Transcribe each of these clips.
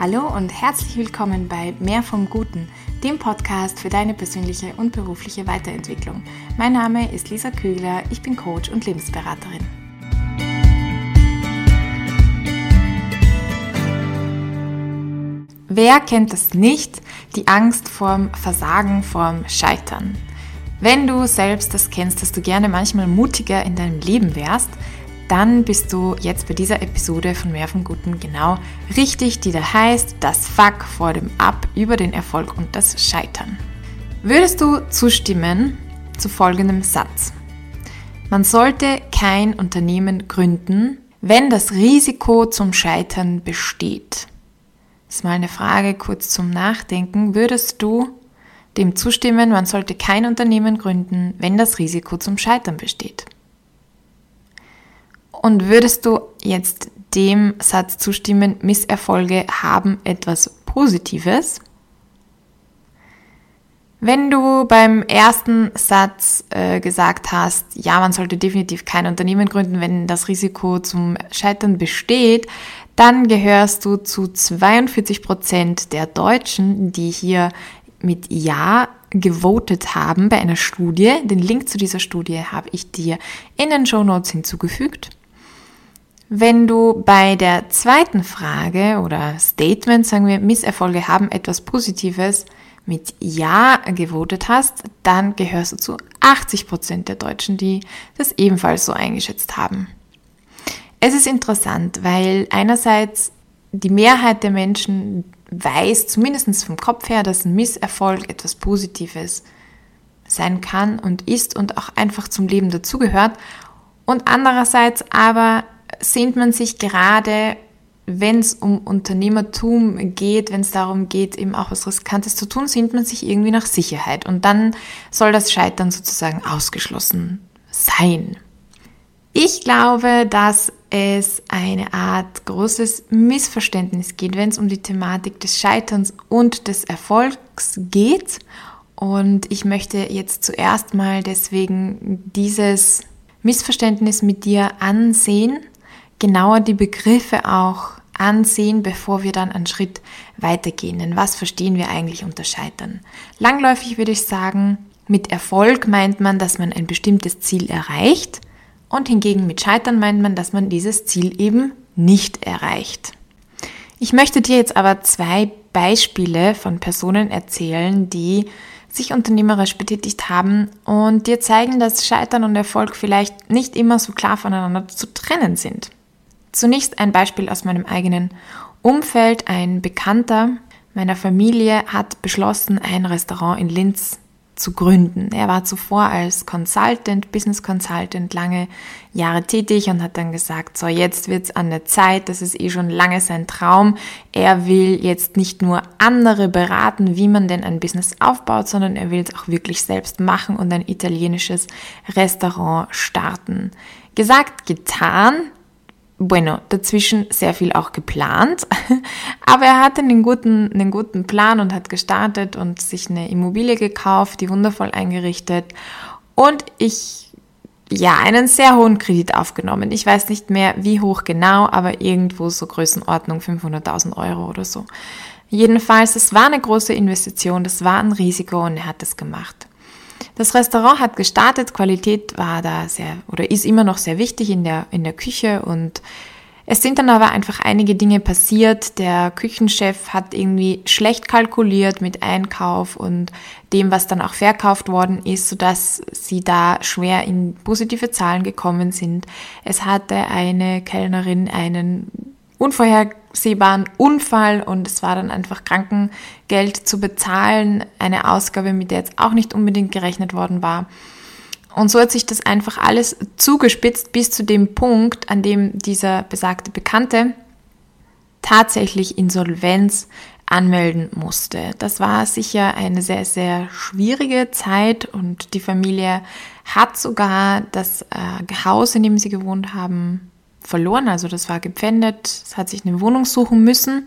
Hallo und herzlich willkommen bei Mehr vom Guten, dem Podcast für deine persönliche und berufliche Weiterentwicklung. Mein Name ist Lisa Kügler, ich bin Coach und Lebensberaterin. Wer kennt es nicht? Die Angst vorm Versagen, vorm Scheitern. Wenn du selbst das kennst, dass du gerne manchmal mutiger in deinem Leben wärst, dann bist du jetzt bei dieser Episode von Mehr vom Guten genau richtig, die da heißt, das Fuck vor dem Ab über den Erfolg und das Scheitern. Würdest du zustimmen zu folgendem Satz? Man sollte kein Unternehmen gründen, wenn das Risiko zum Scheitern besteht. Das ist mal eine Frage kurz zum Nachdenken. Würdest du dem zustimmen, man sollte kein Unternehmen gründen, wenn das Risiko zum Scheitern besteht? Und würdest du jetzt dem Satz zustimmen, Misserfolge haben etwas Positives? Wenn du beim ersten Satz äh, gesagt hast, ja, man sollte definitiv kein Unternehmen gründen, wenn das Risiko zum Scheitern besteht, dann gehörst du zu 42 Prozent der Deutschen, die hier mit Ja gewotet haben bei einer Studie. Den Link zu dieser Studie habe ich dir in den Show Notes hinzugefügt. Wenn du bei der zweiten Frage oder Statement, sagen wir, Misserfolge haben etwas Positives mit Ja gewotet hast, dann gehörst du zu 80 Prozent der Deutschen, die das ebenfalls so eingeschätzt haben. Es ist interessant, weil einerseits die Mehrheit der Menschen weiß, zumindest vom Kopf her, dass ein Misserfolg etwas Positives sein kann und ist und auch einfach zum Leben dazugehört. Und andererseits aber sehnt man sich gerade, wenn es um Unternehmertum geht, wenn es darum geht, eben auch was Riskantes zu tun, sehnt man sich irgendwie nach Sicherheit. Und dann soll das Scheitern sozusagen ausgeschlossen sein. Ich glaube, dass es eine Art großes Missverständnis geht, wenn es um die Thematik des Scheiterns und des Erfolgs geht. Und ich möchte jetzt zuerst mal deswegen dieses Missverständnis mit dir ansehen genauer die Begriffe auch ansehen, bevor wir dann einen Schritt weitergehen. Denn was verstehen wir eigentlich unter Scheitern? Langläufig würde ich sagen, mit Erfolg meint man, dass man ein bestimmtes Ziel erreicht und hingegen mit Scheitern meint man, dass man dieses Ziel eben nicht erreicht. Ich möchte dir jetzt aber zwei Beispiele von Personen erzählen, die sich unternehmerisch betätigt haben und dir zeigen, dass Scheitern und Erfolg vielleicht nicht immer so klar voneinander zu trennen sind. Zunächst ein Beispiel aus meinem eigenen Umfeld. Ein Bekannter meiner Familie hat beschlossen, ein Restaurant in Linz zu gründen. Er war zuvor als Consultant, Business Consultant lange Jahre tätig und hat dann gesagt, so jetzt wird's an der Zeit, das ist eh schon lange sein Traum. Er will jetzt nicht nur andere beraten, wie man denn ein Business aufbaut, sondern er will es auch wirklich selbst machen und ein italienisches Restaurant starten. Gesagt, getan. Bueno, dazwischen sehr viel auch geplant, aber er hatte einen guten, einen guten Plan und hat gestartet und sich eine Immobilie gekauft, die wundervoll eingerichtet und ich, ja, einen sehr hohen Kredit aufgenommen. Ich weiß nicht mehr, wie hoch genau, aber irgendwo so Größenordnung 500.000 Euro oder so. Jedenfalls, es war eine große Investition, das war ein Risiko und er hat es gemacht. Das Restaurant hat gestartet, Qualität war da sehr oder ist immer noch sehr wichtig in der, in der Küche und es sind dann aber einfach einige Dinge passiert. Der Küchenchef hat irgendwie schlecht kalkuliert mit Einkauf und dem, was dann auch verkauft worden ist, sodass sie da schwer in positive Zahlen gekommen sind. Es hatte eine Kellnerin einen unvorhersehbaren Unfall und es war dann einfach Krankengeld zu bezahlen, eine Ausgabe, mit der jetzt auch nicht unbedingt gerechnet worden war. Und so hat sich das einfach alles zugespitzt bis zu dem Punkt, an dem dieser besagte Bekannte tatsächlich Insolvenz anmelden musste. Das war sicher eine sehr, sehr schwierige Zeit und die Familie hat sogar das äh, Haus, in dem sie gewohnt haben, verloren. Also das war gepfändet, es hat sich eine Wohnung suchen müssen.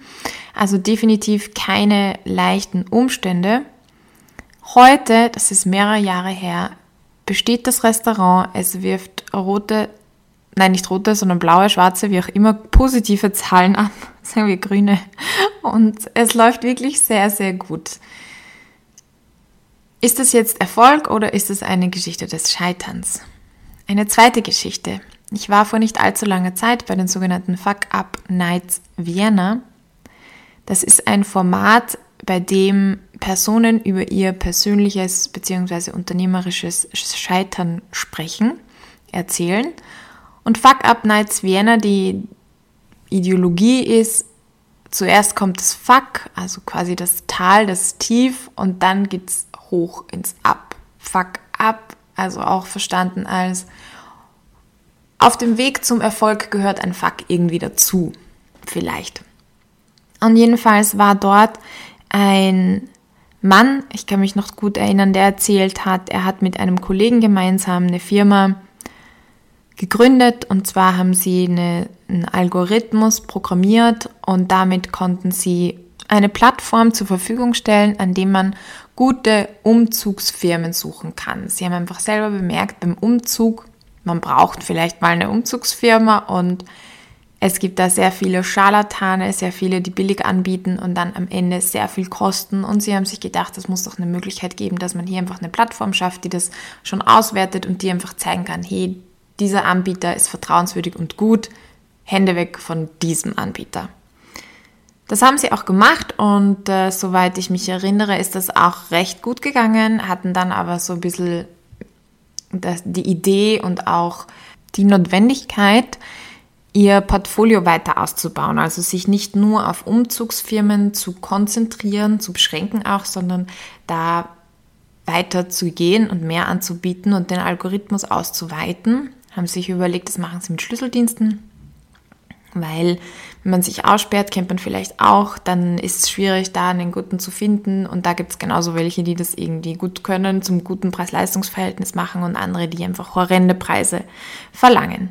Also definitiv keine leichten Umstände. Heute, das ist mehrere Jahre her, besteht das Restaurant. Es wirft rote, nein nicht rote, sondern blaue, schwarze, wie auch immer, positive Zahlen an. sagen wir Grüne. Und es läuft wirklich sehr, sehr gut. Ist es jetzt Erfolg oder ist es eine Geschichte des Scheiterns? Eine zweite Geschichte. Ich war vor nicht allzu langer Zeit bei den sogenannten Fuck Up Nights Vienna. Das ist ein Format, bei dem Personen über ihr persönliches bzw. unternehmerisches Scheitern sprechen, erzählen. Und Fuck Up Nights Vienna, die Ideologie ist, zuerst kommt das Fuck, also quasi das Tal, das Tief, und dann geht's hoch ins Up. Fuck Up, also auch verstanden als auf dem Weg zum Erfolg gehört ein Fuck irgendwie dazu. Vielleicht. Und jedenfalls war dort ein Mann, ich kann mich noch gut erinnern, der erzählt hat, er hat mit einem Kollegen gemeinsam eine Firma gegründet und zwar haben sie eine, einen Algorithmus programmiert und damit konnten sie eine Plattform zur Verfügung stellen, an dem man gute Umzugsfirmen suchen kann. Sie haben einfach selber bemerkt, beim Umzug, man braucht vielleicht mal eine Umzugsfirma und es gibt da sehr viele Scharlatane, sehr viele, die billig anbieten und dann am Ende sehr viel kosten. Und sie haben sich gedacht, es muss doch eine Möglichkeit geben, dass man hier einfach eine Plattform schafft, die das schon auswertet und die einfach zeigen kann, hey, dieser Anbieter ist vertrauenswürdig und gut, Hände weg von diesem Anbieter. Das haben sie auch gemacht und äh, soweit ich mich erinnere, ist das auch recht gut gegangen, hatten dann aber so ein bisschen das, die Idee und auch die Notwendigkeit, ihr Portfolio weiter auszubauen, also sich nicht nur auf Umzugsfirmen zu konzentrieren, zu beschränken auch, sondern da weiter zu gehen und mehr anzubieten und den Algorithmus auszuweiten. Haben sich überlegt, das machen sie mit Schlüsseldiensten, weil wenn man sich aussperrt, kennt man vielleicht auch, dann ist es schwierig, da einen guten zu finden und da gibt es genauso welche, die das irgendwie gut können, zum guten Preis-Leistungs-Verhältnis machen und andere, die einfach horrende Preise verlangen.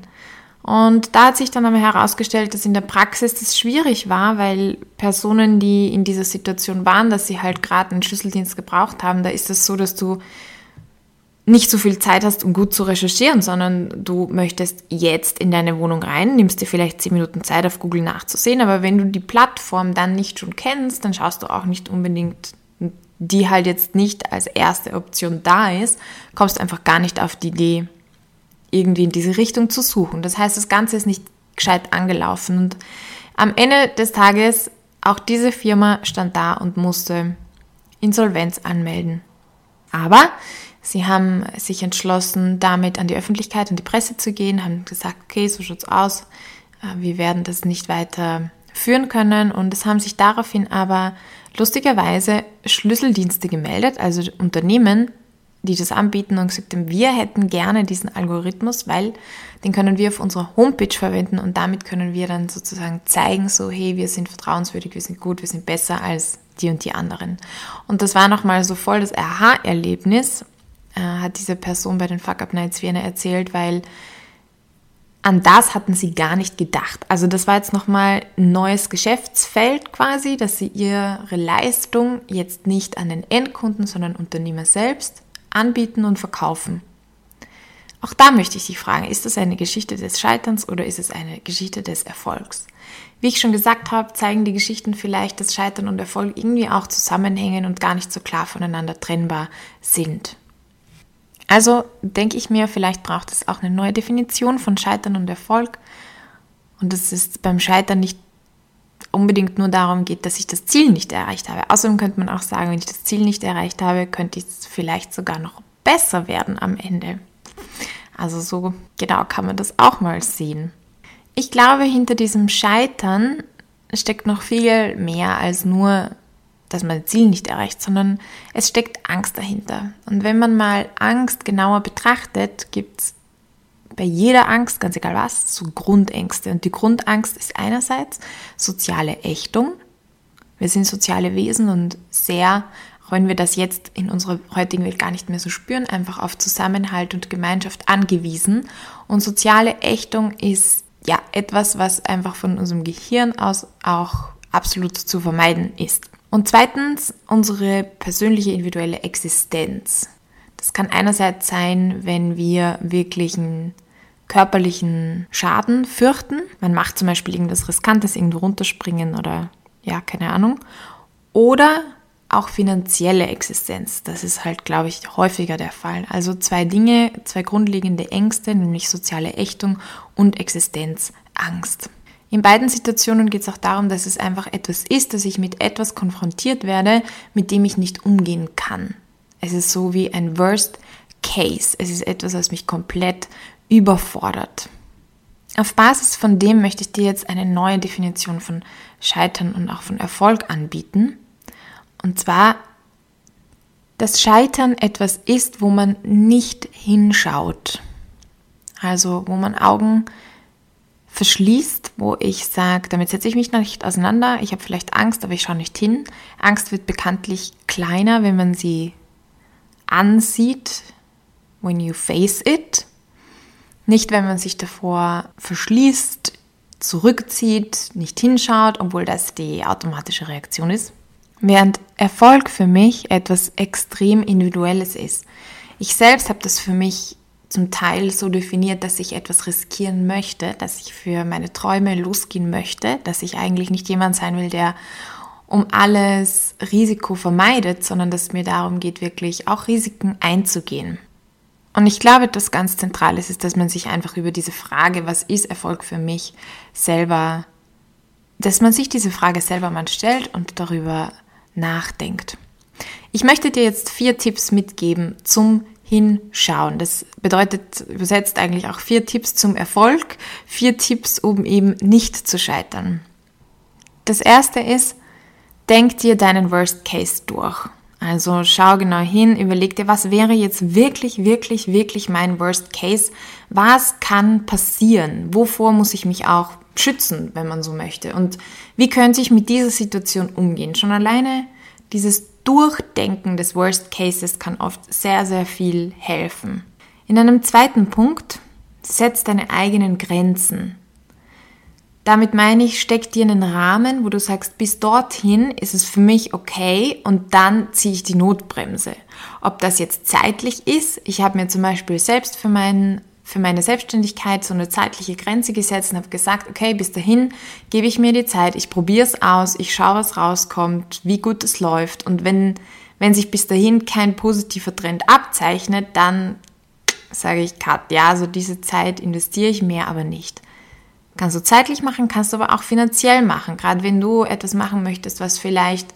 Und da hat sich dann aber herausgestellt, dass in der Praxis das schwierig war, weil Personen, die in dieser Situation waren, dass sie halt gerade einen Schlüsseldienst gebraucht haben, da ist es so, dass du nicht so viel Zeit hast, um gut zu recherchieren, sondern du möchtest jetzt in deine Wohnung rein, nimmst dir vielleicht zehn Minuten Zeit auf Google nachzusehen, aber wenn du die Plattform dann nicht schon kennst, dann schaust du auch nicht unbedingt, die halt jetzt nicht als erste Option da ist, kommst einfach gar nicht auf die Idee, irgendwie in diese Richtung zu suchen. Das heißt, das Ganze ist nicht gescheit angelaufen. Und am Ende des Tages, auch diese Firma stand da und musste Insolvenz anmelden. Aber sie haben sich entschlossen, damit an die Öffentlichkeit und die Presse zu gehen, haben gesagt, okay, so schaut's aus. Äh, wir werden das nicht weiter führen können. Und es haben sich daraufhin aber lustigerweise Schlüsseldienste gemeldet, also Unternehmen, die das anbieten und gesagt haben, wir hätten gerne diesen Algorithmus, weil den können wir auf unserer Homepage verwenden und damit können wir dann sozusagen zeigen, so hey, wir sind vertrauenswürdig, wir sind gut, wir sind besser als die und die anderen. Und das war nochmal so voll das Aha-Erlebnis, äh, hat diese Person bei den Fuck Up Nights Vienna erzählt, weil an das hatten sie gar nicht gedacht. Also das war jetzt nochmal ein neues Geschäftsfeld quasi, dass sie ihre Leistung jetzt nicht an den Endkunden, sondern Unternehmer selbst anbieten und verkaufen. Auch da möchte ich Sie fragen, ist das eine Geschichte des Scheiterns oder ist es eine Geschichte des Erfolgs? Wie ich schon gesagt habe, zeigen die Geschichten vielleicht, dass Scheitern und Erfolg irgendwie auch zusammenhängen und gar nicht so klar voneinander trennbar sind. Also denke ich mir, vielleicht braucht es auch eine neue Definition von Scheitern und Erfolg. Und dass es beim Scheitern nicht unbedingt nur darum geht, dass ich das Ziel nicht erreicht habe. Außerdem könnte man auch sagen, wenn ich das Ziel nicht erreicht habe, könnte ich es vielleicht sogar noch besser werden am Ende. Also so genau kann man das auch mal sehen. Ich glaube, hinter diesem Scheitern steckt noch viel mehr als nur, dass man das Ziel nicht erreicht, sondern es steckt Angst dahinter. Und wenn man mal Angst genauer betrachtet, gibt es bei jeder Angst, ganz egal was, so Grundängste. Und die Grundangst ist einerseits soziale Ächtung. Wir sind soziale Wesen und sehr, auch wenn wir das jetzt in unserer heutigen Welt gar nicht mehr so spüren, einfach auf Zusammenhalt und Gemeinschaft angewiesen. Und soziale Ächtung ist ja etwas, was einfach von unserem Gehirn aus auch absolut zu vermeiden ist. Und zweitens unsere persönliche individuelle Existenz. Das kann einerseits sein, wenn wir wirklich ein körperlichen Schaden fürchten. Man macht zum Beispiel irgendwas Riskantes, irgendwo runterspringen oder ja, keine Ahnung. Oder auch finanzielle Existenz. Das ist halt, glaube ich, häufiger der Fall. Also zwei Dinge, zwei grundlegende Ängste, nämlich soziale Ächtung und Existenzangst. In beiden Situationen geht es auch darum, dass es einfach etwas ist, dass ich mit etwas konfrontiert werde, mit dem ich nicht umgehen kann. Es ist so wie ein Worst Case. Es ist etwas, was mich komplett überfordert. Auf Basis von dem möchte ich dir jetzt eine neue Definition von Scheitern und auch von Erfolg anbieten. Und zwar, dass Scheitern etwas ist, wo man nicht hinschaut. Also wo man Augen verschließt, wo ich sage, damit setze ich mich nicht auseinander, ich habe vielleicht Angst, aber ich schaue nicht hin. Angst wird bekanntlich kleiner, wenn man sie ansieht, when you face it. Nicht, wenn man sich davor verschließt, zurückzieht, nicht hinschaut, obwohl das die automatische Reaktion ist. Während Erfolg für mich etwas extrem Individuelles ist. Ich selbst habe das für mich zum Teil so definiert, dass ich etwas riskieren möchte, dass ich für meine Träume losgehen möchte, dass ich eigentlich nicht jemand sein will, der um alles Risiko vermeidet, sondern dass mir darum geht, wirklich auch Risiken einzugehen. Und ich glaube, das ganz zentral ist, ist, dass man sich einfach über diese Frage, was ist Erfolg für mich, selber, dass man sich diese Frage selber mal stellt und darüber nachdenkt. Ich möchte dir jetzt vier Tipps mitgeben zum Hinschauen. Das bedeutet übersetzt eigentlich auch vier Tipps zum Erfolg, vier Tipps, um eben nicht zu scheitern. Das erste ist, denk dir deinen Worst Case durch. Also schau genau hin, überleg dir, was wäre jetzt wirklich, wirklich, wirklich mein Worst Case? Was kann passieren? Wovor muss ich mich auch schützen, wenn man so möchte? Und wie könnte ich mit dieser Situation umgehen? Schon alleine dieses Durchdenken des Worst Cases kann oft sehr, sehr viel helfen. In einem zweiten Punkt, setz deine eigenen Grenzen. Damit meine ich, steck dir einen Rahmen, wo du sagst, bis dorthin ist es für mich okay und dann ziehe ich die Notbremse. Ob das jetzt zeitlich ist, ich habe mir zum Beispiel selbst für, mein, für meine Selbstständigkeit so eine zeitliche Grenze gesetzt und habe gesagt, okay, bis dahin gebe ich mir die Zeit, ich probiere es aus, ich schaue, was rauskommt, wie gut es läuft und wenn, wenn sich bis dahin kein positiver Trend abzeichnet, dann sage ich, Kat, ja, so diese Zeit investiere ich mehr, aber nicht. Kannst du zeitlich machen, kannst du aber auch finanziell machen. Gerade wenn du etwas machen möchtest, was vielleicht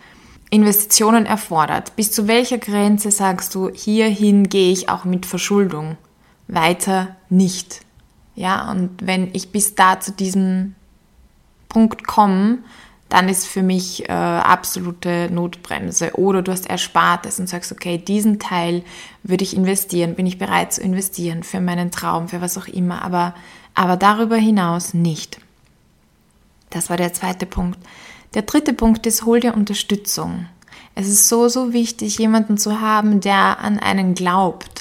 Investitionen erfordert. Bis zu welcher Grenze sagst du, hierhin gehe ich auch mit Verschuldung? Weiter nicht. Ja, und wenn ich bis da zu diesem Punkt komme, dann ist für mich äh, absolute Notbremse. Oder du hast Erspartes und sagst, okay, diesen Teil würde ich investieren, bin ich bereit zu investieren für meinen Traum, für was auch immer. Aber aber darüber hinaus nicht. Das war der zweite Punkt. Der dritte Punkt ist, hol dir Unterstützung. Es ist so, so wichtig, jemanden zu haben, der an einen glaubt.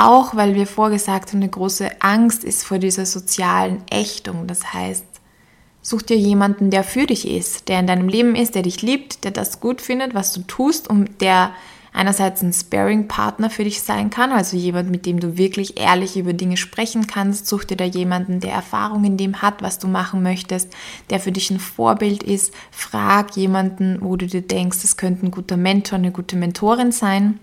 Auch weil wir vorgesagt haben, eine große Angst ist vor dieser sozialen Ächtung. Das heißt, such dir jemanden, der für dich ist, der in deinem Leben ist, der dich liebt, der das gut findet, was du tust und der einerseits ein Sparing-Partner für dich sein kann, also jemand, mit dem du wirklich ehrlich über Dinge sprechen kannst. Such dir da jemanden, der Erfahrung in dem hat, was du machen möchtest, der für dich ein Vorbild ist. Frag jemanden, wo du dir denkst, es könnte ein guter Mentor, eine gute Mentorin sein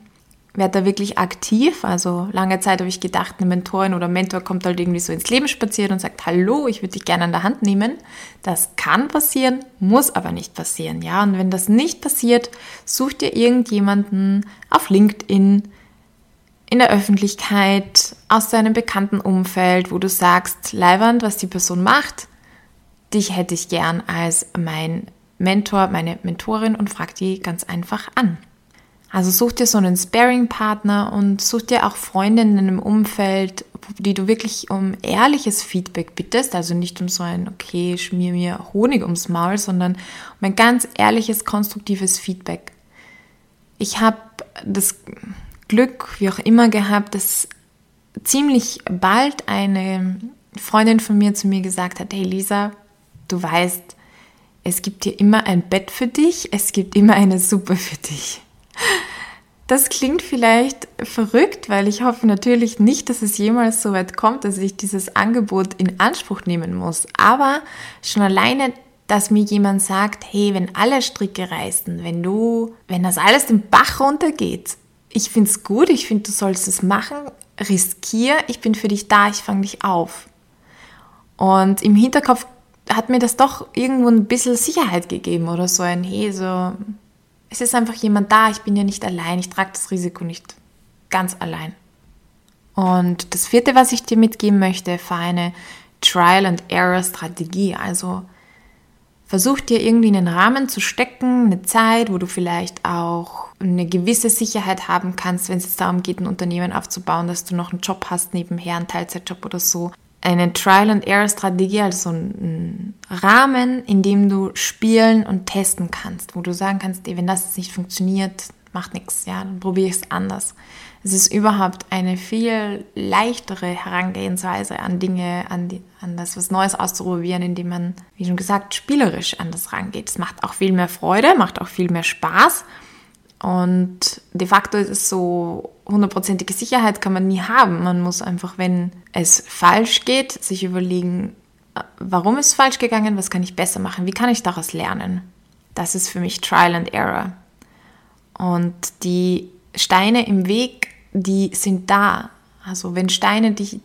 werde da wirklich aktiv. Also lange Zeit habe ich gedacht, eine Mentorin oder Mentor kommt halt irgendwie so ins Leben spaziert und sagt, hallo, ich würde dich gerne an der Hand nehmen. Das kann passieren, muss aber nicht passieren. Ja, und wenn das nicht passiert, such dir irgendjemanden auf LinkedIn, in der Öffentlichkeit, aus deinem bekannten Umfeld, wo du sagst, Leiwand, was die Person macht, dich hätte ich gern als mein Mentor, meine Mentorin und frag die ganz einfach an. Also such dir so einen Sparing-Partner und such dir auch Freundinnen im Umfeld, die du wirklich um ehrliches Feedback bittest. Also nicht um so ein, okay, schmier mir Honig ums Maul, sondern um ein ganz ehrliches, konstruktives Feedback. Ich habe das Glück, wie auch immer, gehabt, dass ziemlich bald eine Freundin von mir zu mir gesagt hat, hey Lisa, du weißt, es gibt hier immer ein Bett für dich, es gibt immer eine Suppe für dich. Das klingt vielleicht verrückt, weil ich hoffe natürlich nicht, dass es jemals so weit kommt, dass ich dieses Angebot in Anspruch nehmen muss. Aber schon alleine, dass mir jemand sagt, hey, wenn alle Stricke reißen, wenn du, wenn das alles den Bach runtergeht, ich finde es gut, ich finde, du sollst es machen, riskier, ich bin für dich da, ich fange dich auf. Und im Hinterkopf hat mir das doch irgendwo ein bisschen Sicherheit gegeben oder so ein, hey, so, es ist einfach jemand da, ich bin ja nicht allein, ich trage das Risiko nicht ganz allein. Und das vierte, was ich dir mitgeben möchte, war eine Trial-and-Error-Strategie. Also versuch dir irgendwie einen Rahmen zu stecken, eine Zeit, wo du vielleicht auch eine gewisse Sicherheit haben kannst, wenn es darum geht, ein Unternehmen aufzubauen, dass du noch einen Job hast nebenher, einen Teilzeitjob oder so eine Trial-and-Error-Strategie, also so ein Rahmen, in dem du spielen und testen kannst, wo du sagen kannst, wenn das nicht funktioniert, macht nichts, ja, dann probiere ich es anders. Es ist überhaupt eine viel leichtere Herangehensweise an Dinge, an, die, an das, was Neues auszuprobieren, indem man, wie schon gesagt, spielerisch an das rangeht. Es macht auch viel mehr Freude, macht auch viel mehr Spaß und de facto ist es so, hundertprozentige Sicherheit kann man nie haben. Man muss einfach, wenn es falsch geht, sich überlegen, warum ist es falsch gegangen, was kann ich besser machen, wie kann ich daraus lernen. Das ist für mich Trial and Error. Und die Steine im Weg, die sind da. Also wenn Steine dich,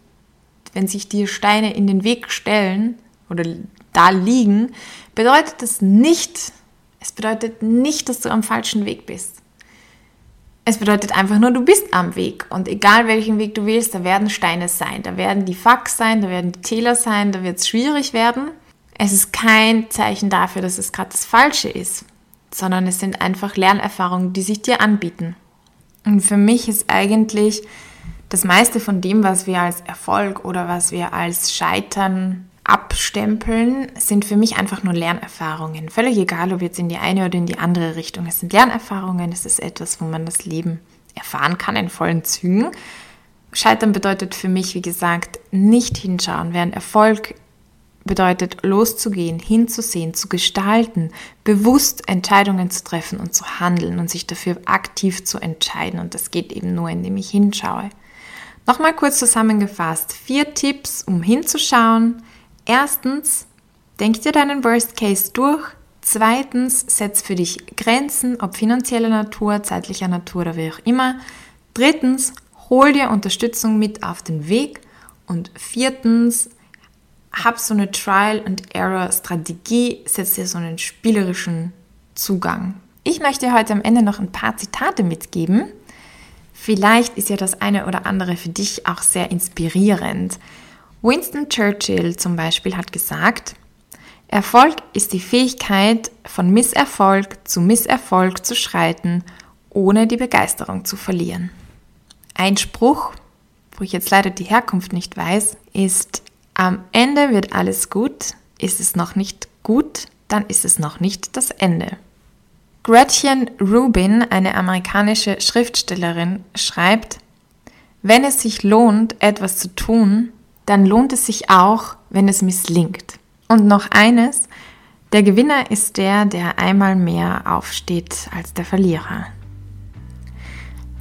wenn sich dir Steine in den Weg stellen oder da liegen, bedeutet das nicht, es bedeutet nicht, dass du am falschen Weg bist. Es bedeutet einfach nur, du bist am Weg. Und egal welchen Weg du wählst, da werden Steine sein. Da werden die Fax sein, da werden die Täler sein, da wird es schwierig werden. Es ist kein Zeichen dafür, dass es gerade das Falsche ist, sondern es sind einfach Lernerfahrungen, die sich dir anbieten. Und für mich ist eigentlich das meiste von dem, was wir als Erfolg oder was wir als Scheitern abstempeln, sind für mich einfach nur Lernerfahrungen. Völlig egal, ob jetzt in die eine oder in die andere Richtung. Es sind Lernerfahrungen, es ist etwas, wo man das Leben erfahren kann in vollen Zügen. Scheitern bedeutet für mich, wie gesagt, nicht hinschauen, während Erfolg bedeutet loszugehen, hinzusehen, zu gestalten, bewusst Entscheidungen zu treffen und zu handeln und sich dafür aktiv zu entscheiden. Und das geht eben nur, indem ich hinschaue. Nochmal kurz zusammengefasst, vier Tipps, um hinzuschauen, Erstens, denk dir deinen Worst Case durch. Zweitens, setz für dich Grenzen, ob finanzieller Natur, zeitlicher Natur oder wie auch immer. Drittens, hol dir Unterstützung mit auf den Weg. Und viertens, hab so eine Trial-and-Error-Strategie, setz dir so einen spielerischen Zugang. Ich möchte heute am Ende noch ein paar Zitate mitgeben. Vielleicht ist ja das eine oder andere für dich auch sehr inspirierend. Winston Churchill zum Beispiel hat gesagt, Erfolg ist die Fähigkeit, von Misserfolg zu Misserfolg zu schreiten, ohne die Begeisterung zu verlieren. Ein Spruch, wo ich jetzt leider die Herkunft nicht weiß, ist, am Ende wird alles gut, ist es noch nicht gut, dann ist es noch nicht das Ende. Gretchen Rubin, eine amerikanische Schriftstellerin, schreibt, wenn es sich lohnt, etwas zu tun, dann lohnt es sich auch, wenn es misslingt. Und noch eines, der Gewinner ist der, der einmal mehr aufsteht als der Verlierer.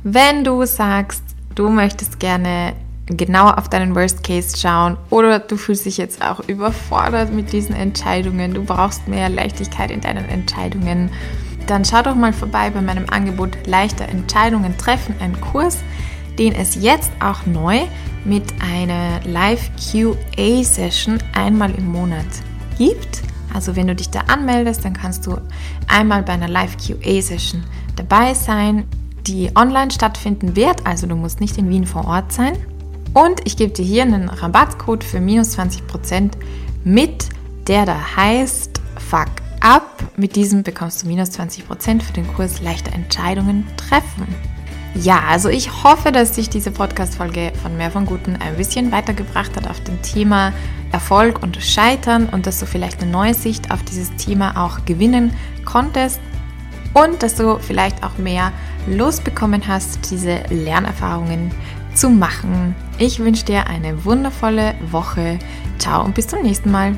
Wenn du sagst, du möchtest gerne genauer auf deinen Worst Case schauen oder du fühlst dich jetzt auch überfordert mit diesen Entscheidungen, du brauchst mehr Leichtigkeit in deinen Entscheidungen, dann schau doch mal vorbei bei meinem Angebot Leichter Entscheidungen treffen, ein Kurs, den es jetzt auch neu mit einer Live-QA-Session einmal im Monat gibt. Also wenn du dich da anmeldest, dann kannst du einmal bei einer Live-QA-Session dabei sein, die online stattfinden wird. Also du musst nicht in Wien vor Ort sein. Und ich gebe dir hier einen Rabattcode für minus 20% mit, der da heißt Fuck Up. Mit diesem bekommst du minus 20% für den Kurs Leichter Entscheidungen treffen. Ja, also ich hoffe, dass sich diese Podcast-Folge von Mehr von Guten ein bisschen weitergebracht hat auf dem Thema Erfolg und Scheitern und dass du vielleicht eine neue Sicht auf dieses Thema auch gewinnen konntest und dass du vielleicht auch mehr losbekommen hast, diese Lernerfahrungen zu machen. Ich wünsche dir eine wundervolle Woche. Ciao und bis zum nächsten Mal.